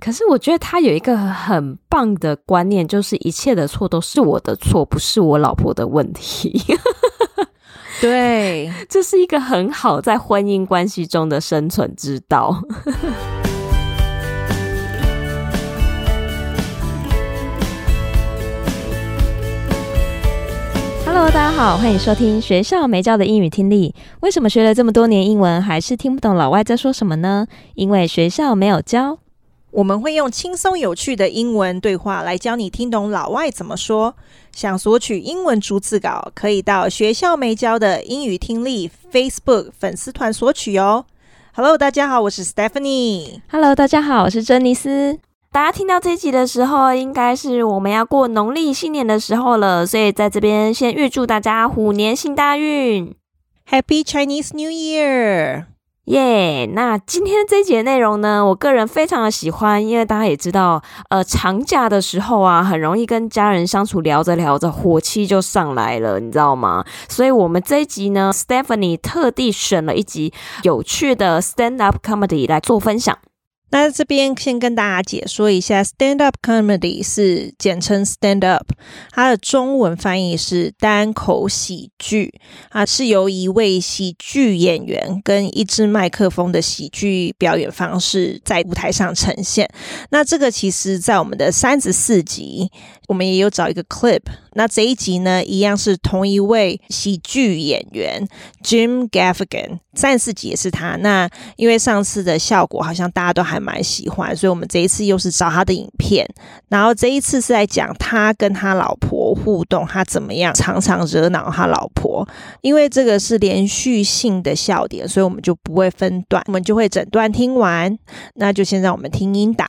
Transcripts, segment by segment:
可是我觉得他有一个很棒的观念，就是一切的错都是我的错，不是我老婆的问题。对，这是一个很好在婚姻关系中的生存之道。Hello，大家好，欢迎收听学校没教的英语听力。为什么学了这么多年英文，还是听不懂老外在说什么呢？因为学校没有教。我们会用轻松有趣的英文对话来教你听懂老外怎么说。想索取英文逐字稿，可以到学校没教的英语听力 Facebook 粉丝团索取哦。Hello，大家好，我是 Stephanie。Hello，大家好，我是珍妮斯。大家听到这一集的时候，应该是我们要过农历新年的时候了，所以在这边先预祝大家虎年行大运，Happy Chinese New Year！耶那今天这一节内容呢，我个人非常的喜欢，因为大家也知道，呃，长假的时候啊，很容易跟家人相处，聊着聊着，火气就上来了，你知道吗？所以，我们这一集呢，Stephanie 特地选了一集有趣的 stand up comedy 来做分享。那这边先跟大家解说一下，stand up comedy 是简称 stand up，它的中文翻译是单口喜剧，啊，是由一位喜剧演员跟一支麦克风的喜剧表演方式在舞台上呈现。那这个其实在我们的三十四集，我们也有找一个 clip。那这一集呢，一样是同一位喜剧演员 Jim Gaffigan，三十四集也是他。那因为上次的效果好像大家都还蛮喜欢，所以我们这一次又是找他的影片。然后这一次是在讲他跟他老婆互动，他怎么样常常惹恼他老婆。因为这个是连续性的笑点，所以我们就不会分段，我们就会整段听完。那就先让我们听音档。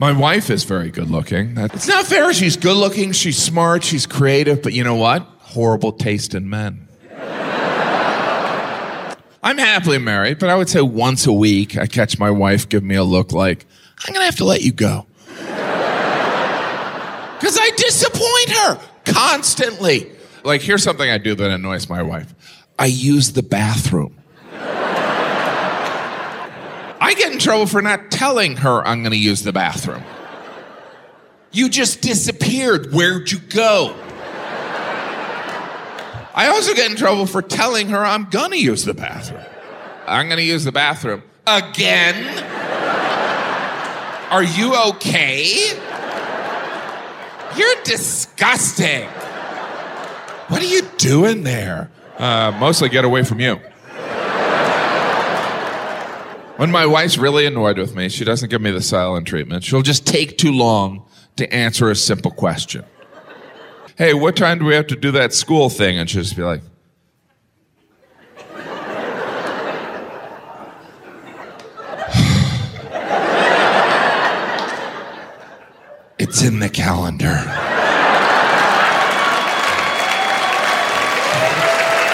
My wife is very good looking. That's... It's not fair. She's good looking, she's smart, she's creative, but you know what? Horrible taste in men. I'm happily married, but I would say once a week I catch my wife give me a look like, I'm going to have to let you go. Because I disappoint her constantly. Like, here's something I do that annoys my wife I use the bathroom. I get in trouble for not telling her I'm going to use the bathroom. You just disappeared. Where'd you go? I also get in trouble for telling her I'm going to use the bathroom. I'm going to use the bathroom again. Are you okay? You're disgusting. What are you doing there? Uh, mostly get away from you. When my wife's really annoyed with me, she doesn't give me the silent treatment. She'll just take too long to answer a simple question. Hey, what time do we have to do that school thing? And she'll just be like, It's in the calendar.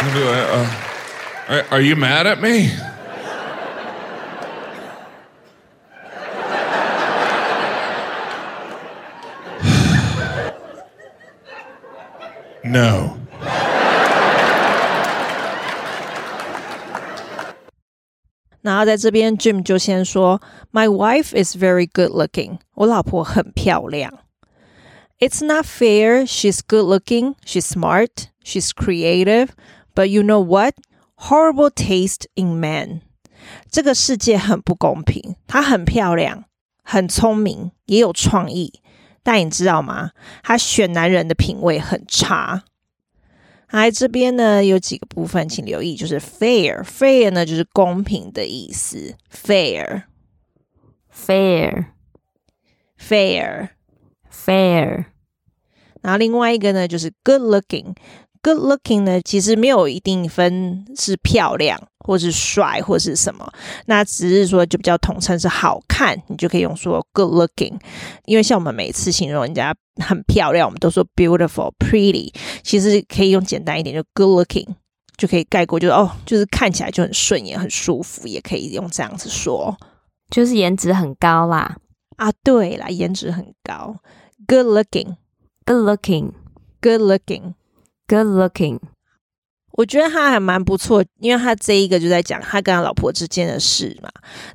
Uh, are, are you mad at me? No. 然后在这边，Jim 就先说：“My wife is very good looking。我老婆很漂亮。It's not fair. She's good looking. She's smart. She's creative. But you know what? Horrible taste in men。这个世界很不公平。她很漂亮，很聪明，也有创意。” 但你知道吗？他选男人的品味很差。来这边呢，有几个部分，请留意，就是 fair，fair 呢就是公平的意思，fair，fair，fair，fair。然后另外一个呢，就是 good looking。Good looking 呢，其实没有一定分是漂亮，或是帅，或是什么，那只是说就比较统称是好看，你就可以用说 good looking。因为像我们每次形容人家很漂亮，我们都说 beautiful、pretty，其实可以用简单一点，就 good looking 就可以概括，就哦，就是看起来就很顺眼、很舒服，也可以用这样子说，就是颜值很高啦。啊，对啦，颜值很高，good looking，good looking，good looking。Good looking，Good looking，我觉得他还蛮不错，因为他这一个就在讲他跟他老婆之间的事嘛。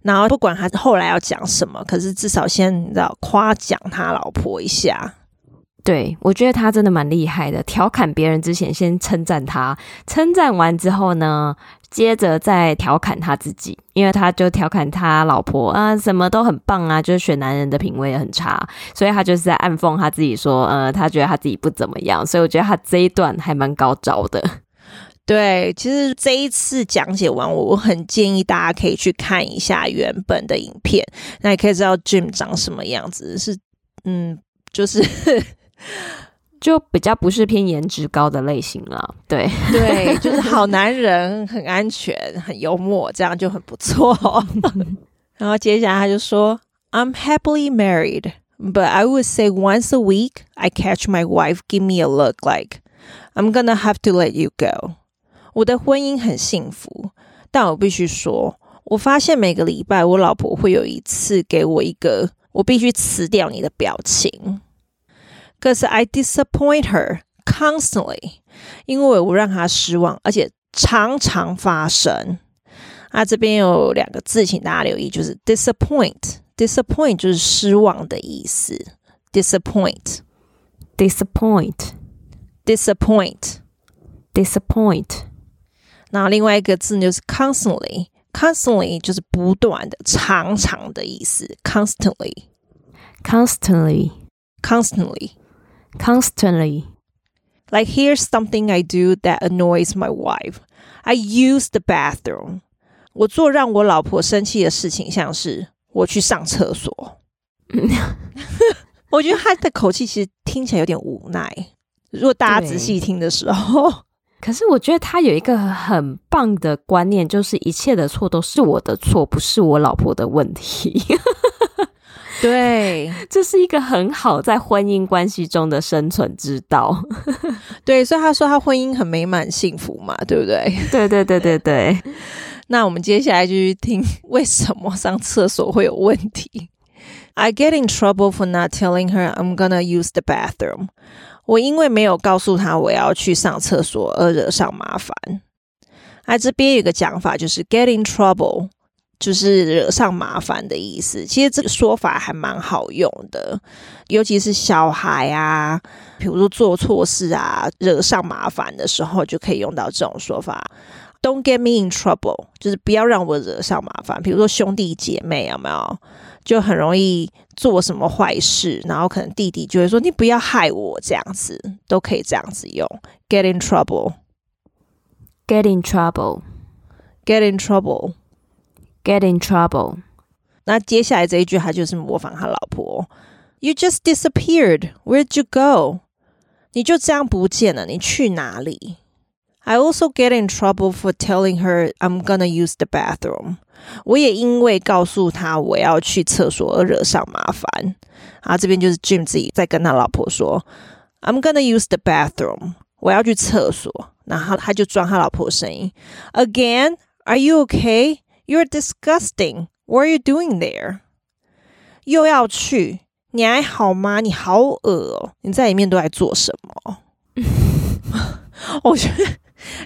然后不管他后来要讲什么，可是至少先你知道夸奖他老婆一下。对，我觉得他真的蛮厉害的。调侃别人之前，先称赞他，称赞完之后呢，接着再调侃他自己，因为他就调侃他老婆啊，什么都很棒啊，就是选男人的品味也很差，所以他就是在暗讽他自己说，呃，他觉得他自己不怎么样。所以我觉得他这一段还蛮高招的。对，其实这一次讲解完，我很建议大家可以去看一下原本的影片，那也可以知道 Jim 长什么样子。是，嗯，就是。就比较不是偏颜值高的类型了，对对，就是好男人，很安全，很幽默，这样就很不错。然后接下来他就说：“I'm happily married, but I would say once a week I catch my wife give me a look like I'm gonna have to let you go。”我的婚姻很幸福，但我必须说，我发现每个礼拜我老婆会有一次给我一个我必须辞掉你的表情。可是 I disappoint her constantly，因为我让她失望，而且常常发生。啊，这边有两个字，请大家留意，就是 disappoint，disappoint 就是失望的意思。disappoint，disappoint，disappoint，disappoint。那另外一个字就是 constantly，constantly 就是不断的、常常的意思。constantly，constantly，constantly。 Constantly, like here's something I do that annoys my wife. I use the bathroom. 我做让我老婆生气的事情，像是我去上厕所。我觉得他的口气其实听起来有点无奈。如果大家仔细听的时候，可是我觉得他有一个很棒的观念，就是一切的错都是我的错，不是我老婆的问题。对，这是一个很好在婚姻关系中的生存之道。对，所以他说他婚姻很美满幸福嘛，对不对？对对对对对。那我们接下来就去听为什么上厕所会有问题。I get in trouble for not telling her I'm gonna use the bathroom。我因为没有告诉她我要去上厕所而惹上麻烦。啊，这边有个讲法就是 get in trouble。就是惹上麻烦的意思。其实这个说法还蛮好用的，尤其是小孩啊，比如说做错事啊，惹上麻烦的时候，就可以用到这种说法。Don't get me in trouble，就是不要让我惹上麻烦。比如说兄弟姐妹有没有，就很容易做什么坏事，然后可能弟弟就会说你不要害我，这样子都可以这样子用。Get in trouble，get in trouble，get in trouble。Get in trouble。那接下来这一句，他就是模仿他老婆。You just disappeared. Where'd you go? 你就这样不见了，你去哪里？I also get in trouble for telling her I'm gonna use the bathroom. 我也因为告诉他我要去厕所而惹上麻烦。啊，这边就是 Jim 自己在跟他老婆说，I'm gonna use the bathroom. 我要去厕所。然后他就装他老婆声音，Again? Are you okay? You're disgusting. What are you doing there? 又要去？你还好吗？你好恶哦！你在里面都在做什么？我觉得，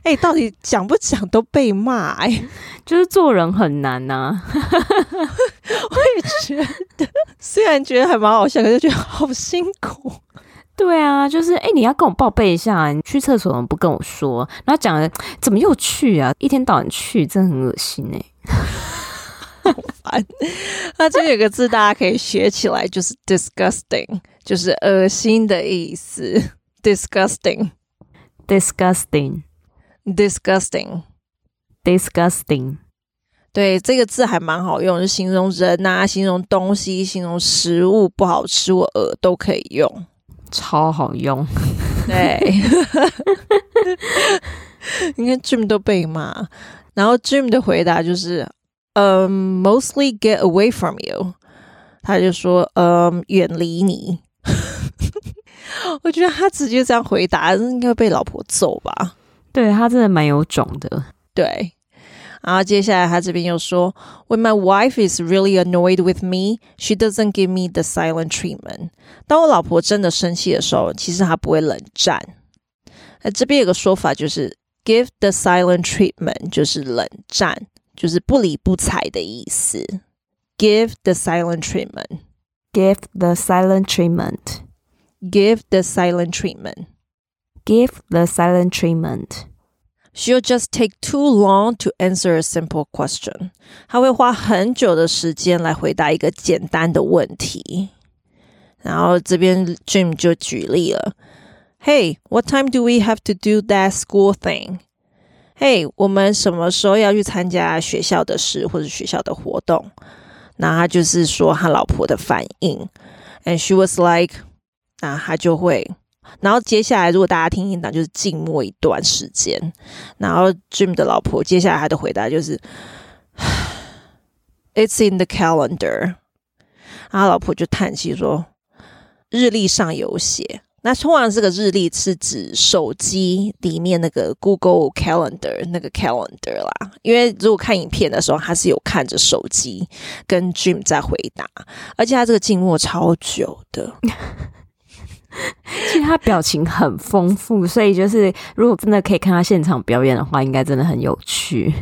哎、欸，到底讲不讲都被骂，哎，就是做人很难呐、啊。我也觉得，虽然觉得还蛮好笑，可是觉得好辛苦。对啊，就是哎、欸，你要跟我报备一下，你去厕所怎么不跟我说？然后讲了，怎么又去啊？一天到晚去，真的很恶心哎。好烦！那这有个字大家可以学起来，就是 disgusting，就是恶心的意思。disgusting，disgusting，disgusting。对，这个字还蛮好用，就形容人啊，形容东西，形容食物不好吃或恶都可以用，超好用。对，你看 Jim 都被骂。然后 Jim 的回答就是，嗯、um,，mostly get away from you。他就说，嗯，远离你。我觉得他直接这样回答，应该被老婆揍吧？对，他真的蛮有种的。对。然后接下来他这边又说，When my wife is really annoyed with me, she doesn't give me the silent treatment。当我老婆真的生气的时候，其实她不会冷战。那这边有个说法就是。Give the silent treatment 就是冷战，就是不理不睬的意思。Give the silent treatment. Give the silent treatment. Give the silent treatment. Give the silent treatment. She'll just take too long to answer a simple question. 她会花很久的时间来回答一个简单的问题。然后这边 Jim 就举例了。 Hey, what time do we have to do that school thing? Hey, 我们什么时候要去参加学校的事或者学校的活动？那他就是说他老婆的反应，and she was like，那他就会，然后接下来如果大家听音档就是静默一段时间，然后 Jim 的老婆接下来他的回答就是，It's in the calendar，他老婆就叹气说，日历上有写。那通常这个日历是指手机里面那个 Google Calendar 那个 Calendar 啦，因为如果看影片的时候，他是有看着手机跟 Dream 在回答，而且他这个静默超久的，其实他表情很丰富，所以就是如果真的可以看他现场表演的话，应该真的很有趣。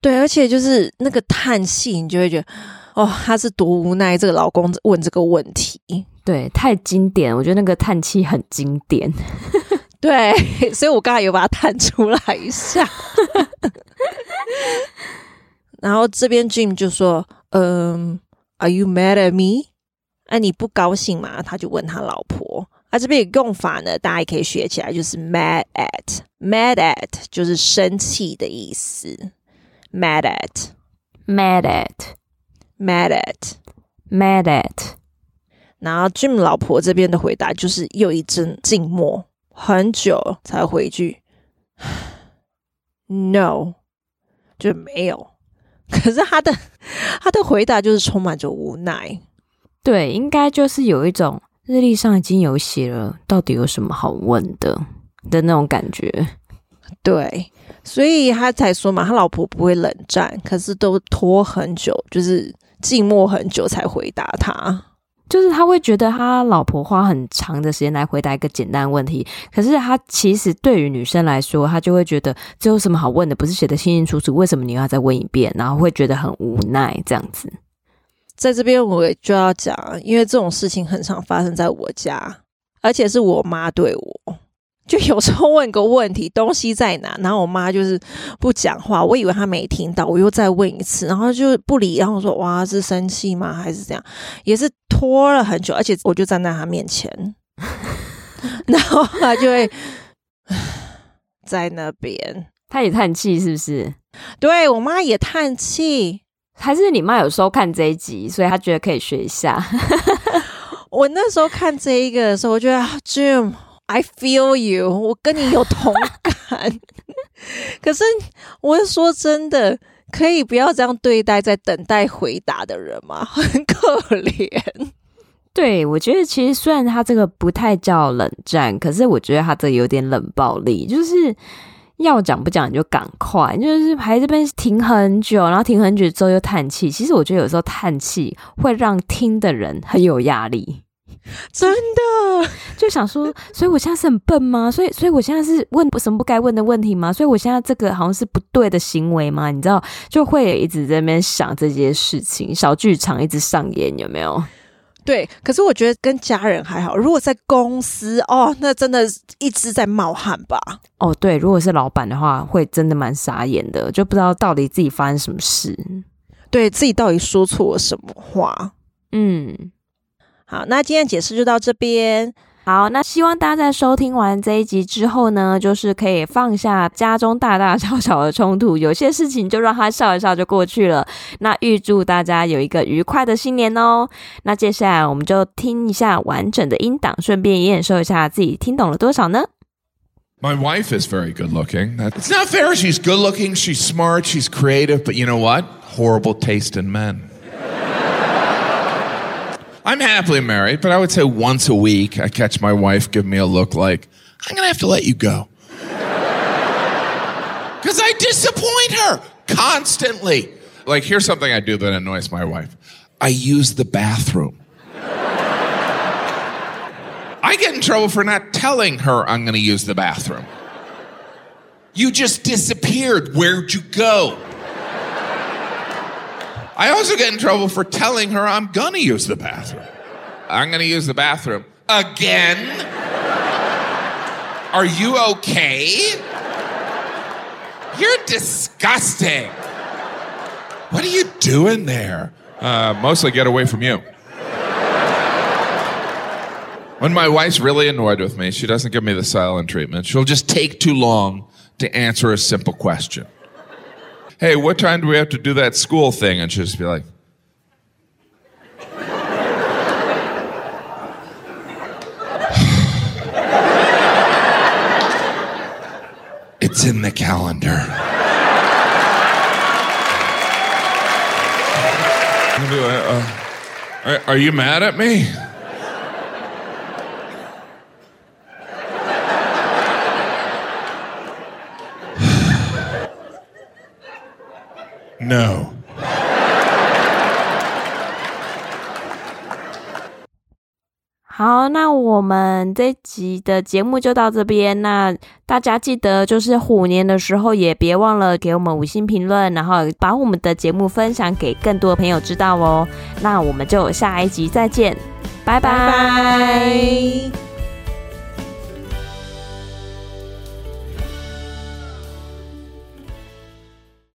对，而且就是那个叹气，你就会觉得哦，他是多无奈，这个老公问这个问题。对，太经典，我觉得那个叹气很经典。对，所以我刚才有把它叹出来一下。然后这边 Jim 就说：“嗯，Are you mad at me？” 哎、啊，你不高兴吗？他就问他老婆。啊，这边有用法呢，大家也可以学起来，就是 mad at。mad at 就是生气的意思。mad at，mad at，mad at，mad at。然后 Jim 老婆这边的回答就是又一阵静默，很久才回一句 “No”，就没有。可是他的他的回答就是充满着无奈。对，应该就是有一种日历上已经有写了，到底有什么好问的的那种感觉。对，所以他才说嘛，他老婆不会冷战，可是都拖很久，就是静默很久才回答他。就是他会觉得他老婆花很长的时间来回答一个简单问题，可是他其实对于女生来说，他就会觉得这有什么好问的？不是写的清清楚楚，为什么你要再问一遍？然后会觉得很无奈这样子。在这边我就要讲，因为这种事情很常发生在我家，而且是我妈对我。就有时候问个问题，东西在哪？然后我妈就是不讲话，我以为她没听到，我又再问一次，然后就不理。然后我说：“哇，是生气吗？还是这样？”也是拖了很久，而且我就站在她面前，然后她就会 在那边，她也叹气，是不是？对，我妈也叹气，还是你妈有时候看这一集，所以她觉得可以学一下。我那时候看这一个的时候，我觉得 Jim。I feel you，我跟你有同感。可是我说真的，可以不要这样对待在等待回答的人吗？很可怜。对，我觉得其实虽然他这个不太叫冷战，可是我觉得他这有点冷暴力，就是要讲不讲就赶快，就是排这边停很久，然后停很久之后又叹气。其实我觉得有时候叹气会让听的人很有压力。真的就想说，所以我现在是很笨吗？所以，所以我现在是问什么不该问的问题吗？所以我现在这个好像是不对的行为吗？你知道，就会一直在那边想这些事情，小剧场一直上演，有没有？对，可是我觉得跟家人还好，如果在公司哦，那真的一直在冒汗吧？哦，对，如果是老板的话，会真的蛮傻眼的，就不知道到底自己发生什么事，对自己到底说错了什么话，嗯。好，那今天解释就到这边。好，那希望大家在收听完这一集之后呢，就是可以放下家中大大小小的冲突，有些事情就让他笑一笑就过去了。那预祝大家有一个愉快的新年哦。那接下来我们就听一下完整的音档，顺便验收一下自己听懂了多少呢？My wife is very good looking. It's not fair. She's good looking. She's smart. She's creative. But you know what? Horrible taste in men. I'm happily married, but I would say once a week I catch my wife give me a look like, I'm to have to let you go. Because I disappoint her constantly. Like, here's something I do that annoys my wife I use the bathroom. I get in trouble for not telling her I'm to use the bathroom. You just disappeared. Where'd you go? I also get in trouble for telling her I'm gonna use the bathroom. I'm gonna use the bathroom again. Are you okay? You're disgusting. What are you doing there? Uh, mostly get away from you. When my wife's really annoyed with me, she doesn't give me the silent treatment. She'll just take too long to answer a simple question. Hey, what time do we have to do that school thing? And she'll just be like, It's in the calendar. Uh, are, are you mad at me? No. 好，那我们这集的节目就到这边。那大家记得，就是虎年的时候，也别忘了给我们五星评论，然后把我们的节目分享给更多的朋友知道哦。那我们就下一集再见，拜拜。拜拜。